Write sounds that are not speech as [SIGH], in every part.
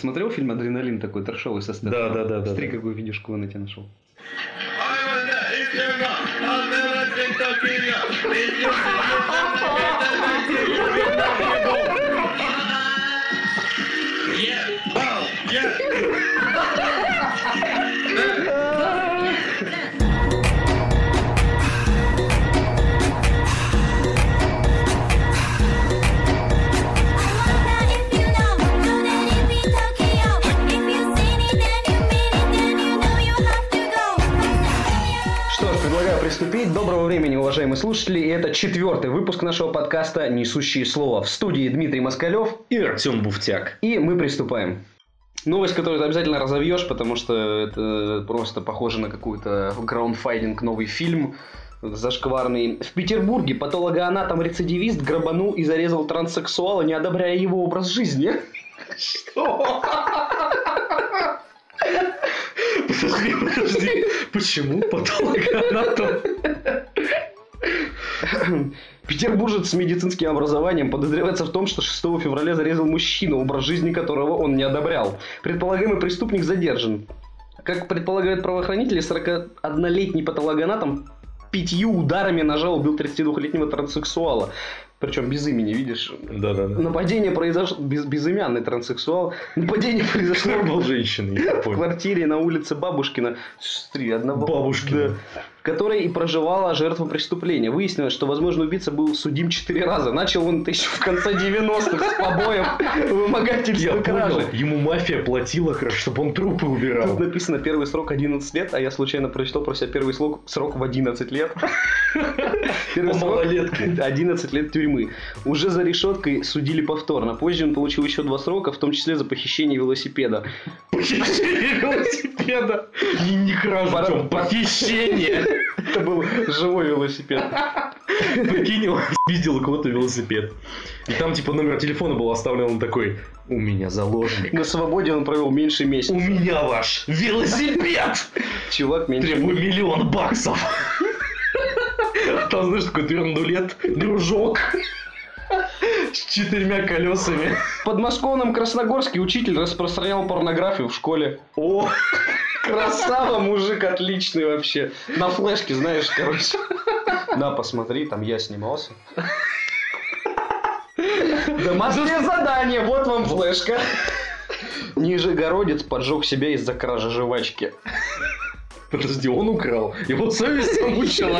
Смотрел фильм «Адреналин» такой трешовый со Стэтхэмом? Да, да, да, да, Смотри, да. какую видюшку в инете нашел. Уважаемые слушатели. И это четвертый выпуск нашего подкаста «Несущие слова». В студии Дмитрий Москалев. И Артем Буфтяк. И мы приступаем. Новость, которую ты обязательно разовьешь, потому что это просто похоже на какую-то граундфайдинг новый фильм зашкварный. В Петербурге патологоанатом-рецидивист грабанул и зарезал транссексуала, не одобряя его образ жизни. Что? [LAUGHS] Подожди, подожди. Почему патологоанатом? [CLEARS THROAT] Петербуржец с медицинским образованием подозревается в том, что 6 февраля зарезал мужчину, образ жизни которого он не одобрял. Предполагаемый преступник задержан. Как предполагают правоохранители, 41-летний патологоанатом пятью ударами ножа убил 32-летнего транссексуала. Причем без имени, видишь? Да-да-да. Нападение произошло... Без, безымянный транссексуал. Нападение произошло был женщиной? В квартире на улице Бабушкина. Смотри, одного... Бабушкина. Да. В которой и проживала жертва преступления. Выяснилось, что, возможно, убийца был судим четыре раза. Начал он это еще в конце 90-х с побоев, Я вымогательства, кражи. Ему мафия платила, чтобы он трупы убирал. Тут написано первый срок 11 лет, а я случайно прочитал про себя первый срок, срок в 11 лет. [LAUGHS] Первый срок малолетке. 11 лет тюрьмы. Уже за решеткой судили повторно. Позже он получил еще два срока, в том числе за похищение велосипеда. Похищение велосипеда. Не, Тём, похищение. Это был живой велосипед. Прикинь, он видел у кого-то велосипед. И там, типа, номер телефона был оставлен, он такой, у меня заложник. На свободе он провел меньше месяца. У меня ваш велосипед! Чувак меньше Требую миллион баксов. Там, знаешь, такой твердулет, дружок с четырьмя колесами. В подмосковном Красногорске учитель распространял порнографию в школе. О, Красава, мужик, отличный вообще. На флешке, знаешь, короче. На, посмотри, там я снимался. Домашнее задание, вот вам флешка. Нижегородец поджег себя из-за кражи жвачки. подожди, он украл. Его совесть замучила.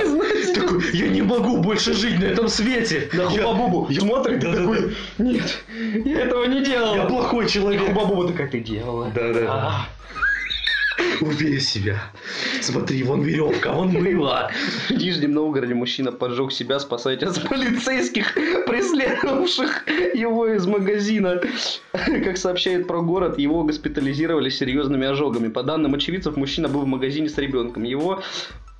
Такой, я не могу больше жить на этом свете. На Я- Хубабубу я- смотрит и Да-да-да. такой, нет, я этого не делал. Я плохой И человек. Хубабуба такая, ты делала. Да-да. А, Убей себя. Смотри, вон веревка, вон мыло. В Нижнем Новгороде мужчина поджег себя, спасаясь от полицейских, преследовавших его из магазина. Как сообщает про город, его госпитализировали серьезными ожогами. По данным очевидцев, мужчина был в магазине с ребенком. Его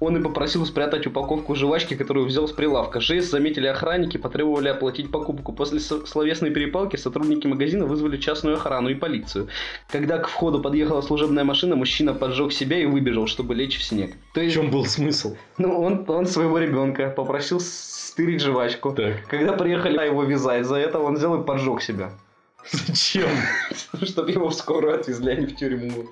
он и попросил спрятать упаковку жвачки, которую взял с прилавка. Жест заметили охранники, потребовали оплатить покупку. После словесной перепалки сотрудники магазина вызвали частную охрану и полицию. Когда к входу подъехала служебная машина, мужчина поджег себя и выбежал, чтобы лечь в снег. То В есть чем был смысл? ну, он, он своего ребенка попросил стырить жвачку. Так. Когда приехали его вязать за это, он взял и поджег себя. Зачем? [LAUGHS] Чтобы его в скорую отвезли, а не в тюрьму.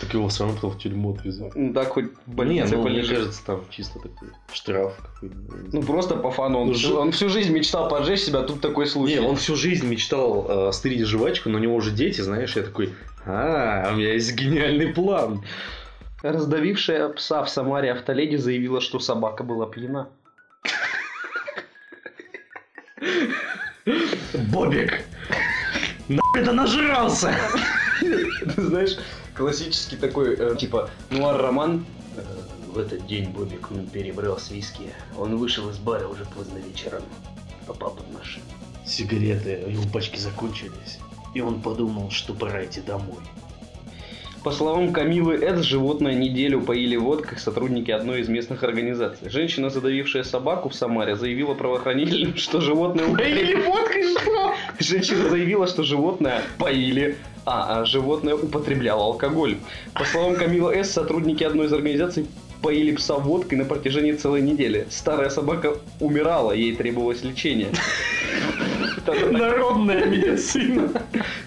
Так его все равно потом в тюрьму отвезут. Ну, Так хоть в Не, больнице ну, мне кажется, там чисто такой штраф какой-то. Ну, просто по фану. Он, Ну, всю, он всю жизнь мечтал поджечь себя, а тут такой случай. Не, он всю жизнь мечтал э, стырить жвачку, но у него уже дети, знаешь, я такой, а, у меня есть гениальный план. Раздавившая пса в Самаре автоледи заявила, что собака была пьяна. Бобик, нахуй это нажрался? Ты знаешь, классический такой, э, типа, нуар-роман. Э, В этот день Бобик перебрал с виски. Он вышел из бара уже поздно вечером. Попал под машину. Сигареты, его пачки закончились. И он подумал, что пора идти домой. По словам Камилы Эд, животное неделю поили водкой сотрудники одной из местных организаций. Женщина, задавившая собаку в Самаре, заявила правоохранителям, [LAUGHS] что животное... Поили водкой что? Женщина заявила, что животное поили, а, а животное употребляло алкоголь. По словам Камилы С, сотрудники одной из организаций поили пса водкой на протяжении целой недели. Старая собака умирала, ей требовалось лечение. Народная [LAUGHS] медицина.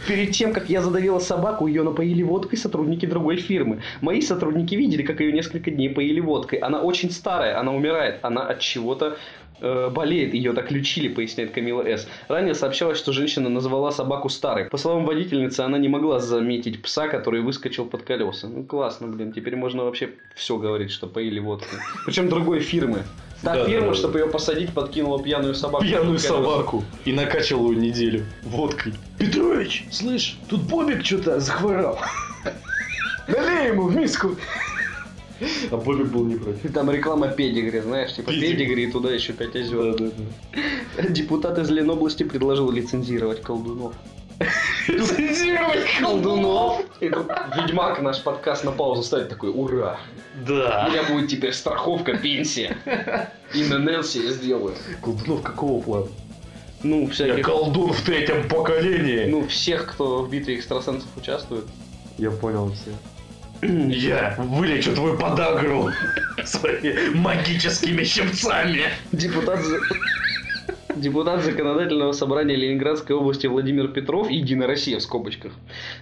Перед тем, как я задавила собаку, ее напоили водкой сотрудники другой фирмы. Мои сотрудники видели, как ее несколько дней поили водкой. Она очень старая, она умирает, она от чего-то э, болеет, ее так лечили, поясняет Камила С. Ранее сообщалось, что женщина назвала собаку старой. По словам водительницы, она не могла заметить пса, который выскочил под колеса. Ну классно, блин, теперь можно вообще все говорить, что поили водкой. Причем другой фирмы. Та Да, фирма, да, да. чтобы ее посадить, подкинула пьяную собаку. Пьяную собаку. И накачивал ее неделю водкой. Петрович, слышь, тут Бобик что-то захворал. Налей ему в миску. А Бобик был не против. Там реклама педигри, знаешь, типа Педигри. педигри, и туда еще 5 озер. да, да. Депутат из Ленобласти предложил лицензировать колдунов. Лицензировать Колдунов! И тут Ведьмак наш подкаст на паузу ставит такой, ура! У Да. меня будет теперь страховка, пенсия. И на Нелси я сделаю. Колдунов какого плана? Ну, Я всяких... колдун в третьем поколении. Ну, всех, кто в битве экстрасенсов участвует. Я понял все. Я вылечу твою подагру своими магическими щипцами. Депутат... Депутат Законодательного собрания Ленинградской области Владимир Петров, Единая Россия в скобочках,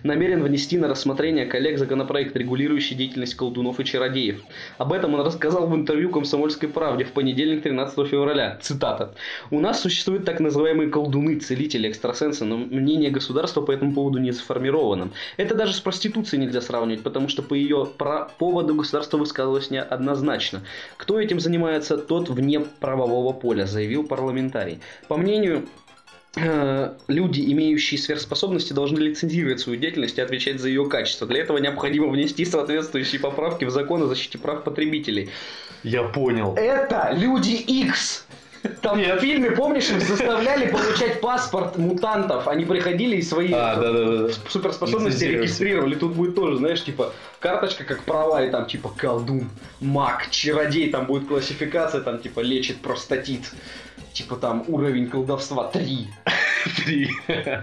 намерен внести на рассмотрение коллег законопроект, регулирующий деятельность колдунов и чародеев. Об этом он рассказал в интервью «Комсомольской правде» в понедельник 13 февраля. Цитата. «У нас существуют так называемые колдуны, целители, экстрасенсы, но мнение государства по этому поводу не сформировано. Это даже с проституцией нельзя сравнивать, потому что по ее поводу государство высказывалось неоднозначно. Кто этим занимается, тот вне правового поля, заявил парламентарий. По мнению э, люди, имеющие сверхспособности, должны лицензировать свою деятельность и отвечать за ее качество. Для этого необходимо внести соответствующие поправки в закон о защите прав потребителей. Я понял. Это люди X. Там в фильме, помнишь, их заставляли получать паспорт мутантов. Они приходили и свои А, да, да, да. суперспособности регистрировали. Тут будет тоже, знаешь, типа карточка как права, и там типа колдун, маг, чародей, там будет классификация, там типа лечит простатит. Типа там уровень колдовства 3. Три.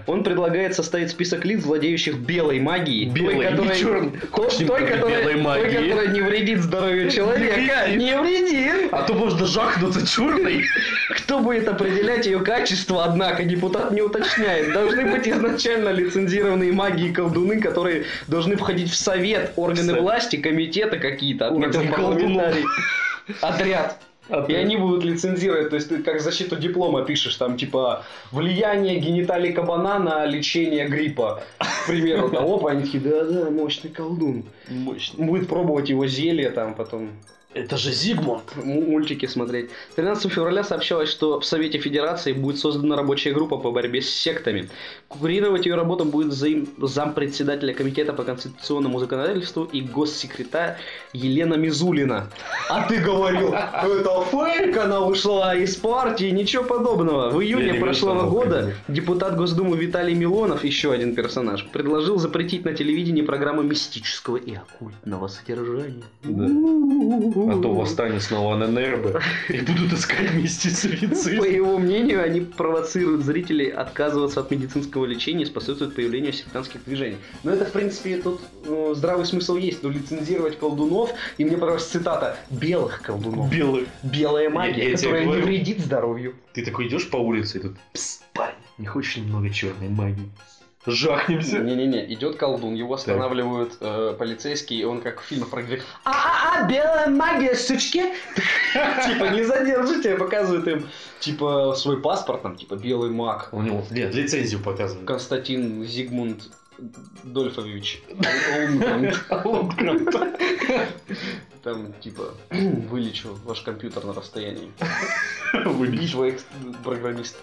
Он предлагает составить список лиц, владеющих белой магией. Белой, той, которая, не чёрной. той, той, которая, белой той, магии. которая не вредит здоровью человека. вредит. Не вредит. А то можно жахнуться черный. Кто будет определять ее качество, однако, депутат не уточняет. Должны быть изначально лицензированные маги и колдуны, которые должны входить в совет, органы Совет. власти, комитеты какие-то, Орден парламентарий. Отряд. И они будут лицензировать, то есть ты как защиту диплома пишешь, там типа влияние гениталий кабана на лечение гриппа. К примеру, там, опа, они такие, да-да, мощный колдун. Мощно. Будет пробовать его зелье там потом Это же Зигмунд. мультики смотреть. 13 февраля сообщалось, что в Совете Федерации будет создана рабочая группа по борьбе с сектами. Курировать ее работу будет заим- зампредседателя Комитета по конституционному законодательству и госсекретарь Елена Мизулина. А ты говорил, это фейк, она ушла из партии, ничего подобного. В июне не прошлого года депутат Госдумы Виталий Милонов, еще один персонаж, предложил запретить на телевидении программы мистического и оккультного содержания. Да. А то восстание снова на НРБ. И будут искать По мистицизм. его мнению, они провоцируют зрителей отказываться от медицинского лечения и способствуют появлению сектантских движений. Но это, в принципе, тут э, здравый смысл есть. Но лицензировать колдунов, и мне понравилась цитата, белых колдунов. Белый. Белая магия, Я- я которая не говорю. вредит здоровью. Ты такой идешь по улице и тут, пс, парень, не хочешь немного черной магии? Жахнемся. Не-не-не, идет колдун, его останавливают э, полицейские, и он как в фильмах про говорит, а-а-а, белая магия, сучки! [LAUGHS] Типа, не задержите, показывают им, типа, свой паспорт, там, типа, белый маг. У него, нет, лицензию показывают. Константин Зигмунд Дольфович. Там, типа, вылечу ваш компьютер на расстоянии. Битва экс- программистов.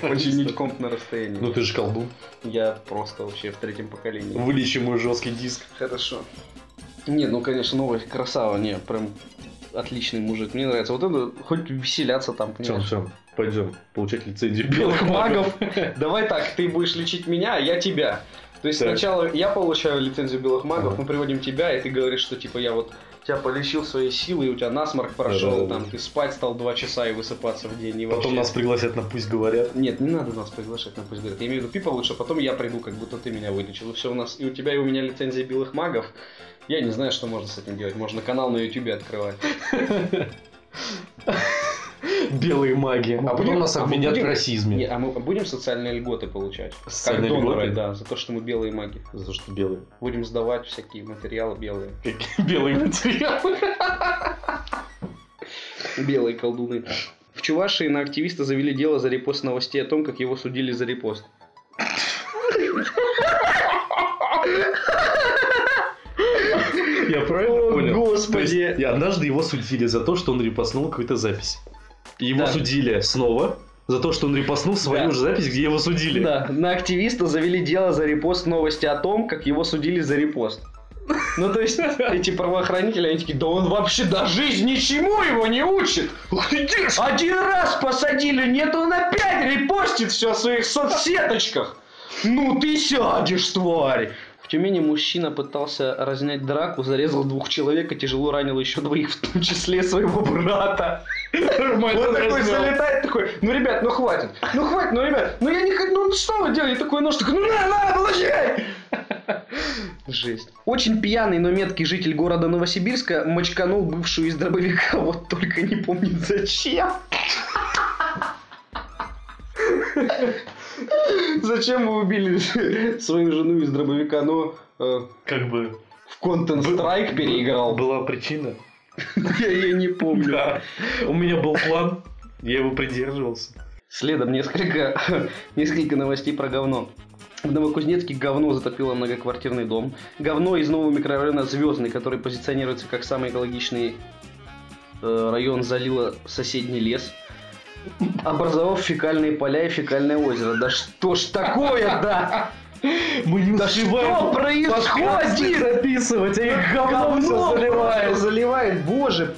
Починить комп на расстоянии. Ну ты же колдун. Я просто вообще в третьем поколении. Вылечи мой жесткий диск. Хорошо. Не, ну, конечно, новый красава, не, прям отличный мужик. Мне нравится. Вот это, хоть веселяться там, Все, понимаешь. все, пойдем получать лицензию белых магов. Давай так, ты будешь лечить меня, а я тебя. То есть Так. сначала я получаю лицензию белых магов, Ага. мы приводим тебя, и ты говоришь, что типа я вот тебя полечил своей силой, и у тебя насморк прошел, там ты спать стал два часа и высыпаться в день. И Потом вообще- нас пригласят на пусть говорят. Нет, не надо нас приглашать на пусть говорят. Я имею в виду, ты получше, а потом я приду, как будто ты меня вылечил. И все у нас, и у тебя, и у меня лицензия белых магов. Я не знаю, что можно с этим делать. Можно канал на ютубе открывать. Белые маги. А потом нас А обвинят в расизме. Не, а мы будем социальные льготы получать? Социальные льготы? да, за то, что мы белые маги. За то, что белые. Будем сдавать всякие материалы белые. Белые материалы. Белые колдуны. В Чувашии на активиста завели дело за репост новостей о том, как его судили за репост. Я правильно О, понял? Господи. Есть, и однажды его судили за то, что он репостнул какую-то запись. Его Да. судили снова за то, что он репостнул свою Да. же запись, где его судили. Да, на активиста завели дело за репост новости о том, как его судили за репост. Ну, то есть, [LAUGHS] эти правоохранители, они такие, да он вообще до жизни ничему его не учит. Один раз посадили, нет, он опять репостит все в своих соцсеточках. Ну ты сядешь, тварь. Тюмени мужчина пытался разнять драку, зарезал двух человек и тяжело ранил еще двоих, в том числе своего брата. Нормально Он такой залетает, такой, ну, ребят, ну хватит, ну хватит, ну, ребят, ну я не хочу, ну что вы делаете, такой нож, такой, ну на, на, получай! Жесть. Очень пьяный, но меткий житель города Новосибирска мочканул бывшую из дробовика, [LAUGHS] вот только не помнит зачем. [LAUGHS] Зачем вы убили [LAUGHS] свою жену из дробовика? Ну, э, Как бы в Content Strike переиграл. была причина. [LAUGHS] Я ее не помню. Да. У меня был план, я его придерживался. Следом несколько, несколько новостей про говно. В Новокузнецке говно затопило многоквартирный дом. Говно из нового микрорайона Звездный, который позиционируется как самый экологичный э, район, залило соседний лес. Образовав фекальные поля и фекальное озеро. Да что ж такое-то? Мы не Да что происходит? записывать, а их говном заливает. заливает, боже.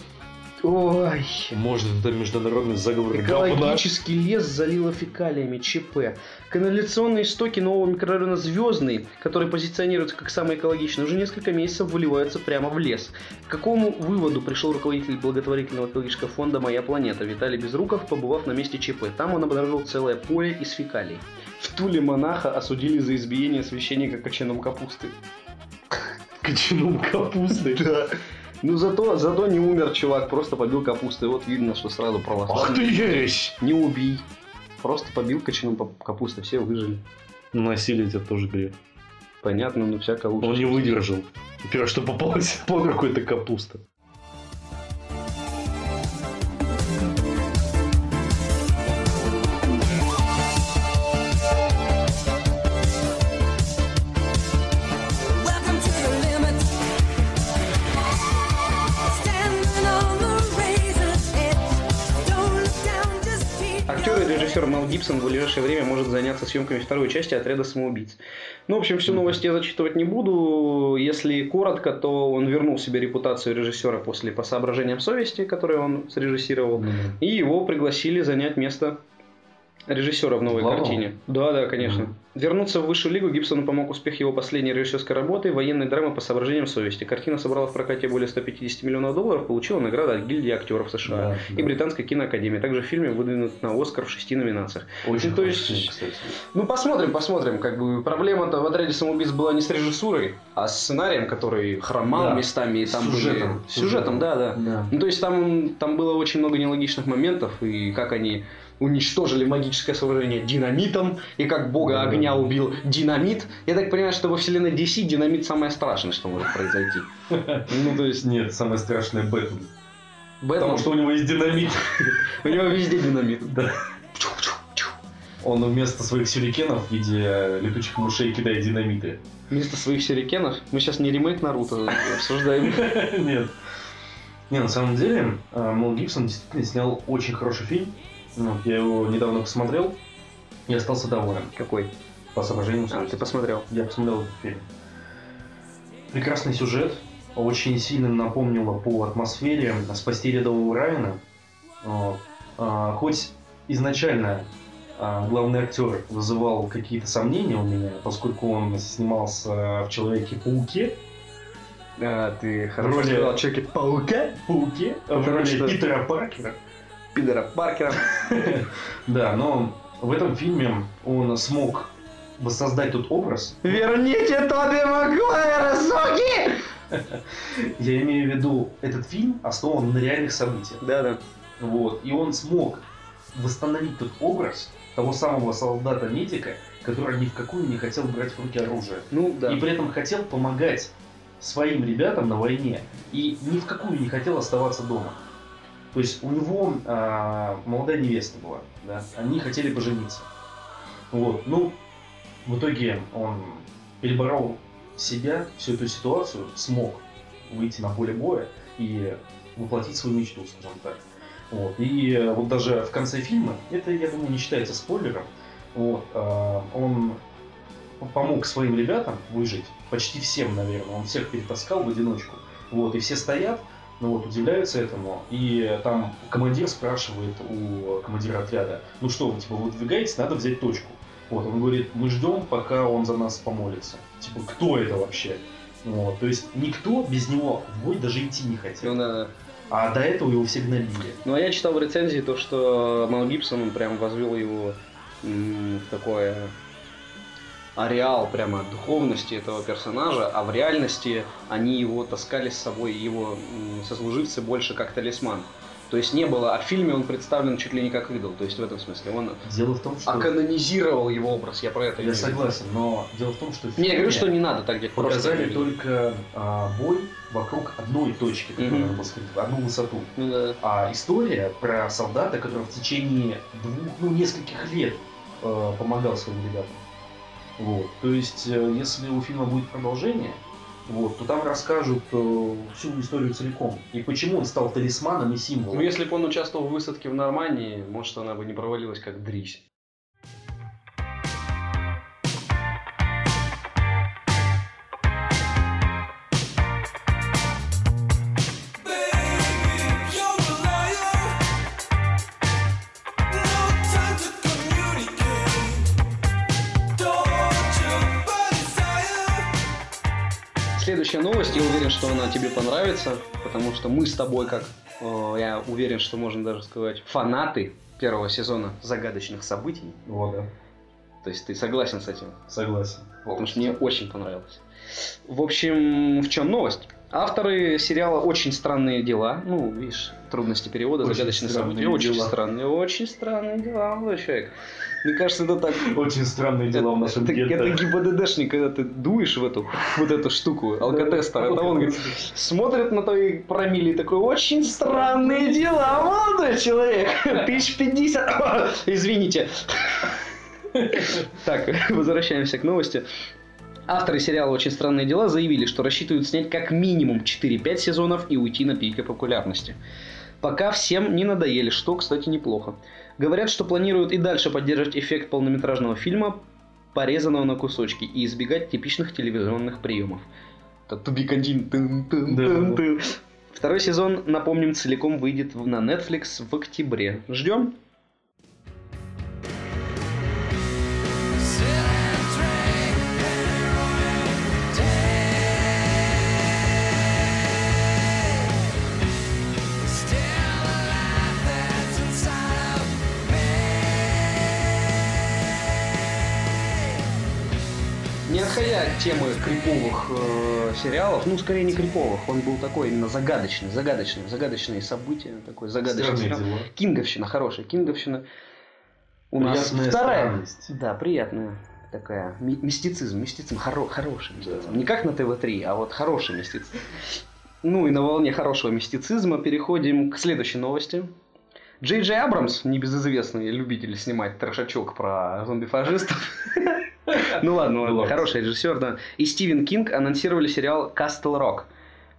Ой. Может, это международный заговор говна? Экологический лес залило фекалиями ЧП. Канализационные стоки нового микрорайона Звездный, который позиционируется как самый экологичный, уже несколько месяцев выливаются прямо в лес. К какому выводу пришел руководитель благотворительного экологического фонда «Моя планета» Виталий Безруков, побывав на месте ЧП? Там он обнаружил целое поле из фекалий. В Туле монаха осудили за избиение священника кочаном капусты. Кочаном капусты. Да. Ну зато, зато не умер чувак, просто побил капустой. Вот видно, что сразу Ах православный. ты ересь! Не убий. Просто побил кочаном капустой, все выжили. Насилие это тоже грех. Понятно, но всяко лучше. Он не выдержал. Первое, что попалось [LAUGHS] под руку, это капуста. Гибсон в ближайшее время может заняться съемками второй части «Отряда самоубийц». Ну, в общем, всю новость я зачитывать не буду. Если коротко, то он вернул себе репутацию режиссера после «По соображениям совести», который он срежиссировал. И его пригласили занять место режиссера в новой Главного? картине. Да, да, конечно. Вернуться в высшую лигу Гибсону помог успех его последней режиссерской работы военной драмы по соображениям совести. Картина собрала в прокате более 150 миллионов долларов, получила награды от гильдии актеров США Да, и да. британской киноакадемии. Также в фильме выдвинут на Оскар в шести номинациях. Очень Ну, то есть- фильм, кстати. Ну, посмотрим, посмотрим. Как бы проблема-то в отряде самоубийц была не с режиссурой, а с сценарием, который хромал Да. местами. И там сюжетом. были... Сюжетом, да, да. Да. Ну, то есть там, там было очень много нелогичных моментов, и как они уничтожили магическое сооружение динамитом, и как бога огня убил динамит. Я так понимаю, что во вселенной DC динамит самое страшное, что может произойти. Ну, то есть, Нет, самое страшное Бэтмен. Бэтмен, Потому что у него есть динамит. [LAUGHS] у него везде динамит. Да. Он вместо своих сюрикенов в виде летучих мышей кидает динамиты. Вместо своих сюрикенов, мы сейчас не ремейк Наруто обсуждаем. [LAUGHS] Нет. Не, на самом деле, э, Мел Гибсон действительно снял очень хороший фильм. Вот, я его недавно посмотрел и остался доволен. Какой? По соображениям А, ты посмотрел. Я посмотрел этот фильм. Прекрасный сюжет. Очень сильно напомнило по атмосфере «Спасти рядового Райана». А, хоть изначально а, главный актер вызывал какие-то сомнения у меня, поскольку он снимался в «Человеке-пауке», А, ты хорошо хорошо сказал, Человеке-паука, «Пауке», в Потому роли Питера Паркера. Пидора Паркера. [LAUGHS] Да, но в этом фильме он смог воссоздать тот образ. Верните Тоби Магуайра, суки! [LAUGHS] Я имею в виду, этот фильм основан на реальных событиях. Да-да. Вот. И он смог восстановить тот образ того самого солдата-медика, который ни в какую не хотел брать в руки оружие. Ну, да. И при этом хотел помогать своим ребятам на войне. И ни в какую не хотел оставаться дома. То есть у него а, молодая невеста была, да, они хотели пожениться. Вот, ну, в итоге он переборол себя, всю эту ситуацию, смог выйти на поле боя и воплотить свою мечту, скажем так. Вот. И э, вот даже в конце фильма, это, я думаю, не считается спойлером, вот, а, он помог своим ребятам выжить, почти всем, наверное, он всех перетаскал в одиночку. Вот, и все стоят, ну вот, удивляются этому, и там командир спрашивает у командира отряда, ну что, вы, типа, выдвигаетесь, надо взять точку. Вот, он говорит, мы ждем, пока он за нас помолится. Типа, кто это вообще? Вот, то есть никто без него в бой даже идти не хотел. Ну, да. А до этого его все гнобили. Ну, а я читал в рецензии то, что Мел Гибсон, он прям возвел его в такое ареал прямо духовности этого персонажа, а в реальности они его таскали с собой, его сослуживцы больше как талисман. То есть не было, а в фильме он представлен чуть ли не как идол, то есть в этом смысле он Дело в том, что... оканонизировал его образ, я про это Я согласен, но дело в том, что в Не, я говорю, что не надо так делать. показали только а, бой вокруг одной точки, которая была скрыта, одну высоту. Ну да. А история про солдата, который в течение двух, ну, нескольких лет э, помогал своим ребятам. Вот. То есть, э, если у фильма будет продолжение, вот, то там расскажут э, всю историю целиком. И почему он стал талисманом и символом. Ну, если бы он участвовал в высадке в Нормандии, может, она бы не провалилась как дрись. Следующая новость, я уверен, что она тебе понравится, потому что мы с тобой, как э, я уверен, что можно даже сказать, фанаты первого сезона загадочных событий. Вот, да. То есть ты согласен с этим? Согласен. Потому что мне очень понравилось. В общем, в чем новость? Авторы сериала «Очень странные дела», ну, видишь, трудности перевода, Очень загадочные события, очень дела. странные, очень странные дела, молодой человек. Мне кажется, это так... Очень странные дела в нашем это, это ГИБДДшник, когда ты дуешь в эту вот эту штуку, алкотестер, это он говорит, смотрит на твои промили и такой, очень странные дела, молодой человек, [LAUGHS] тысяч пятьдесят, извините. Так, возвращаемся к новости. Авторы сериала «Очень странные дела» заявили, что рассчитывают снять как минимум 4-5 сезонов и уйти на пике популярности. Пока всем не надоели, что, кстати, неплохо. Говорят, что планируют и дальше поддерживать эффект полнометражного фильма, порезанного на кусочки, и избегать типичных телевизионных приемов. Второй сезон, напомним, целиком выйдет на Netflix в октябре. Ждем. Темы криповых э, сериалов, ну, скорее не криповых, он был такой именно загадочный, загадочный, загадочные события, такой загадочный Странные сериал. дела. Кинговщина, хорошая кинговщина. У нас вторая. странность. Да, приятная такая. ми- мистицизм, мистицизм, хоро- хороший мистицизм. Да. Не как на ТВ-3, а вот хороший мистицизм. Ну и на волне хорошего мистицизма переходим к следующей новости. Джей Джей Абрамс, небезызвестный любитель снимать трешачок про зомби-фашистов. [LAUGHS] Ну ладно, ладно, хороший режиссер, да. И Стивен Кинг анонсировали сериал «Кастл Рок»,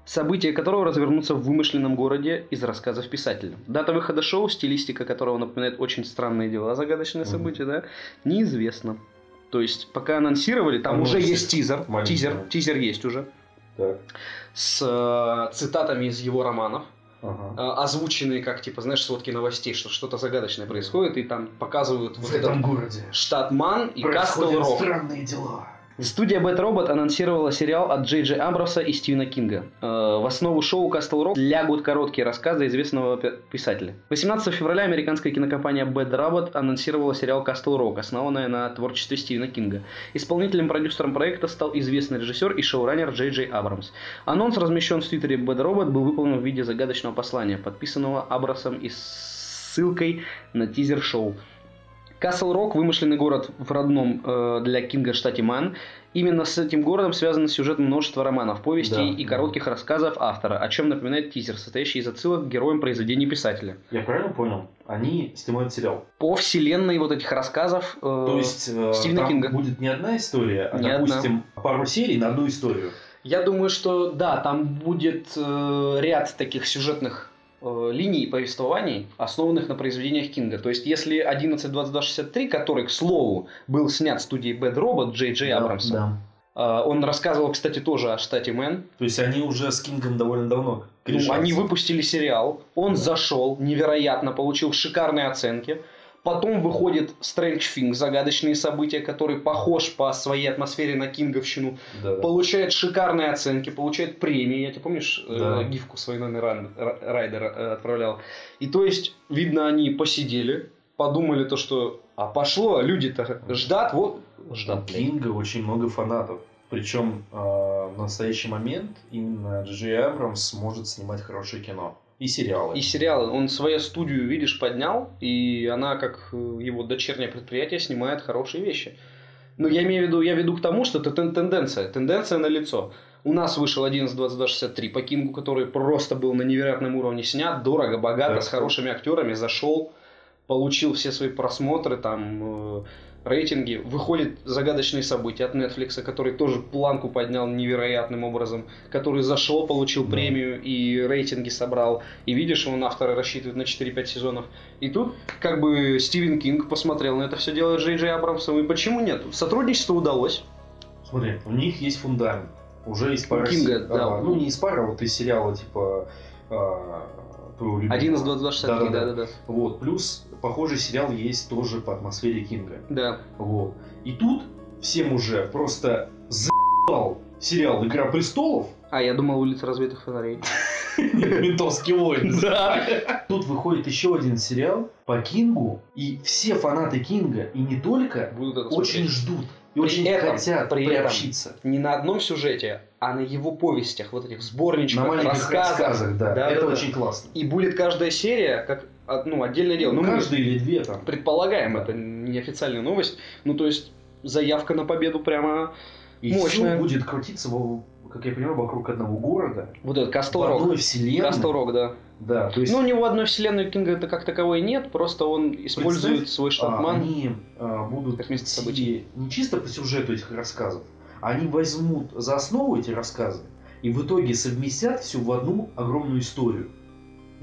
события которого развернутся в вымышленном городе из рассказов писателя. Дата выхода шоу, стилистика которого напоминает очень странные дела, загадочные события, да, неизвестно. То есть, пока анонсировали, там уже есть тизер, тизер, тизер есть уже, с э, цитатами из его романов, Ага. э, озвученные как, типа, знаешь, сводки новостей, что что-то загадочное происходит, и там показывают вот В этом этот городе штат Ман и Кастл Рок. странные дела. Студия Bad Robot анонсировала сериал от Джей Джей Абрамса и Стивена Кинга. Э, В основу шоу Castle Rock лягут короткие рассказы известного пи- писателя. 18 февраля американская кинокомпания Bad Robot анонсировала сериал Castle Rock, основанная на творчестве Стивена Кинга. Исполнителем-продюсером проекта стал известный режиссер и шоураннер Джей Джей Абрамс. Анонс размещен в твиттере Bad Robot был выполнен в виде загадочного послания, подписанного Абрасом и ссылкой на тизер-шоу. Касл Рок – вымышленный город в родном э, для Кинга штате Ман. Именно с этим городом связан сюжет множества романов, повестей Да, и да. коротких рассказов автора, о чем напоминает тизер, состоящий из отсылок к героям произведений писателя. Я правильно понял? Они снимают сериал. По вселенной вот этих рассказов... э, То есть э, Стивена там Кинга. будет не одна история, а, Не одна. допустим, пару серий на одну историю. Я думаю, что да, там будет э, ряд таких сюжетных э, линий повествований, основанных на произведениях Кинга. То есть, если 11.22.63, который, к слову, был снят студией Bad Robot Джей Джей Да, Абрамсом, да. э, он рассказывал, кстати, тоже о штате Мэн. То есть они уже с Кингом довольно давно Ну, корешатся. они выпустили сериал, он зашел невероятно, получил шикарные оценки. Потом выходит Stranger Things, загадочные события, который похож по своей атмосфере на Кинговщину. Да, да. получает шикарные оценки, получает премии. Я тебе помнишь, э, Да. гифку с Вайноной Ра- Р- Райдер э, отправлял. И то есть, видно, они посидели, подумали то, что а пошло, люди-то ждат, вот ждат. Кинга очень много фанатов. Причем э, в настоящий момент именно Джей Абрамс может снимать хорошее кино. И сериалы. И сериалы, он свою студию, видишь, поднял, и она, как э, его дочернее предприятие, снимает хорошие вещи. Но я имею в виду, я веду к тому, что это тен- тенденция, тенденция на лицо. У нас вышел 11.22.63 по Кингу, который просто был на невероятном уровне снят, дорого, богато, Да. с хорошими актерами, зашел, получил все свои просмотры, там, э, рейтинги. Выходит загадочные события от Netflix, который тоже планку поднял невероятным образом, который зашел, получил премию и рейтинги собрал. И видишь, он авторы рассчитывает на 4-5 сезонов. И тут как бы Стивен Кинг посмотрел на это все дело Джей Джей Абрамсом. И почему нет? Сотрудничество удалось. Смотри, у них есть фундамент. Уже есть пара... Кинга, се- да. а, ну, не из пара, а вот из сериала, типа... а, твоего любимого. 11, 2, 2, 63, Да-да-да. да-да-да. Вот. Плюс похожий сериал есть тоже по атмосфере Кинга. Да. Вот. И тут всем уже просто за***ал сериал «Игра престолов». А, я думал, улица разбитых фонарей. [LAUGHS] Ментовский воин. [LAUGHS] Да. Тут выходит еще один сериал по Кингу, и все фанаты Кинга, и не только, Будут очень ждут и При очень этом- хотят при этом приобщиться. Не на одном сюжете, а на его повестях, вот этих На сборничках, маленьких рассказах. рассказах, да. Да, Это да, да. очень классно. И будет каждая серия как од- ну, отдельное дело. Ну, мы Каждый или две там. предполагаем, это неофициальная новость. Ну, то есть, заявка на победу прямо И Мощная. все будет крутиться, как я понимаю, вокруг одного города. вот этот В Кастл одной вселенной. Кастл Рок, да. Да, то есть Ну, у него одной вселенной Кинга это как таковой нет, просто он использует Представь, свой а, штатман. они а, будут как место идти событий. не чисто по сюжету этих рассказов, а они возьмут за основу эти рассказы и в итоге совместят все в одну огромную историю.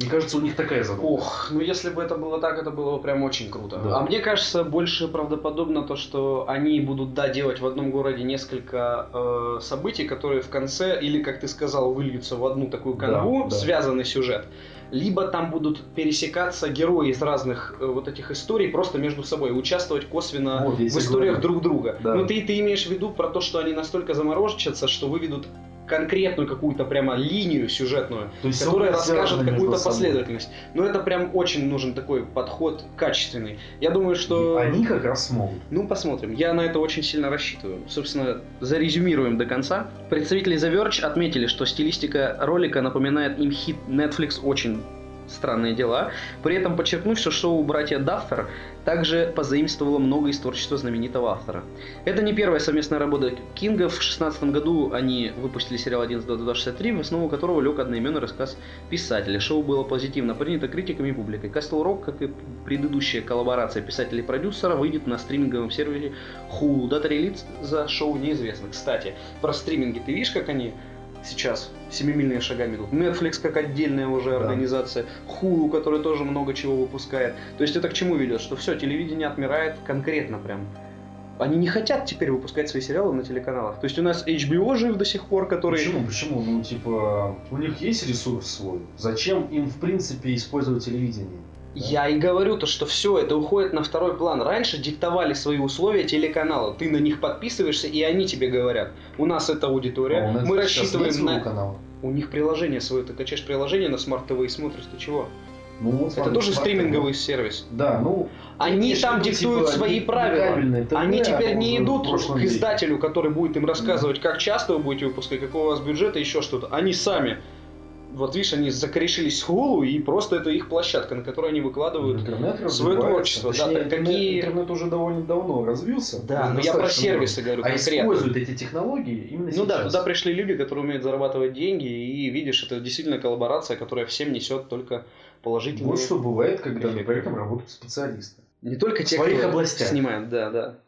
Мне кажется, у них такая задумка. Ох, ну если бы это было так, это было бы прям очень круто. Да. А мне кажется, больше правдоподобно то, что они будут, да, делать в одном городе несколько э, событий, которые в конце, или, как ты сказал, выльются в одну такую Да, канву, да. связанный сюжет. Либо там будут пересекаться герои из разных э, вот этих историй просто между собой, участвовать косвенно Вот, в историях говорю. друг друга. Да. Ну ты, ты имеешь в виду про то, что они настолько заморочатся, что выведут конкретную какую-то прямо линию сюжетную, То есть которая расскажет какую-то последовательность. Но это прям очень нужен такой подход качественный. Я думаю, И что... Они как раз смогут. Ну, посмотрим. Я на это очень сильно рассчитываю. Собственно, зарезюмируем до конца. Представители The Verge отметили, что стилистика ролика напоминает им хит Netflix очень странные дела, при этом подчеркнув, что шоу «Братья Даффер» также позаимствовало много из творчества знаменитого автора. Это не первая совместная работа Кинга. В 2016 году они выпустили сериал 11.22.63, в основу которого лег одноименный рассказ писателя. Шоу было позитивно принято критиками и публикой. Castle Rock, как и предыдущая коллаборация писателя и продюсера, выйдет на стриминговом сервере Hulu. Дата релиза шоу неизвестна. Кстати, про стриминги ты видишь, как они сейчас семимильными шагами идут. Netflix как отдельная уже Да. организация, Hulu, который тоже много чего выпускает. То есть это к чему ведет? Что все, телевидение отмирает конкретно прям. Они не хотят теперь выпускать свои сериалы на телеканалах. То есть у нас HBO жив до сих пор, который... Почему? Почему? Ну, типа, у них есть ресурс свой. Зачем им, в принципе, использовать телевидение? Я и говорю то, что все это уходит на второй план. Раньше диктовали свои условия телеканала. Ты на них подписываешься, и они тебе говорят. У нас это аудитория. А Мы рассчитываем на... канала. У них приложение свое. Ты качаешь приложение на Smart TV и смотришь, ты чего? Ну, вот Это тоже стриминговый сервис. Да, ну... Они там виду, диктуют типа, свои не- правила. ТВ, Они теперь а не уже в идут к издателю, который будет им рассказывать, как часто вы будете выпускать, какого у вас бюджета, еще что-то. Они сами вот видишь, они закорешились Hulu, и просто это их площадка, на которой они выкладывают Интернет свое творчество. Да, Точнее, так интернет, какие- интернет уже довольно давно развился. Да, но я про сервисы уровне. говорю А конкретно. используют эти технологии именно Ну сейчас. да, туда пришли люди, которые умеют зарабатывать деньги, и видишь, это действительно коллаборация, которая всем несет только положительные... Вот что бывает, когда над проектом работают специалисты. Не только те, В своих кто областях. снимают, да, да.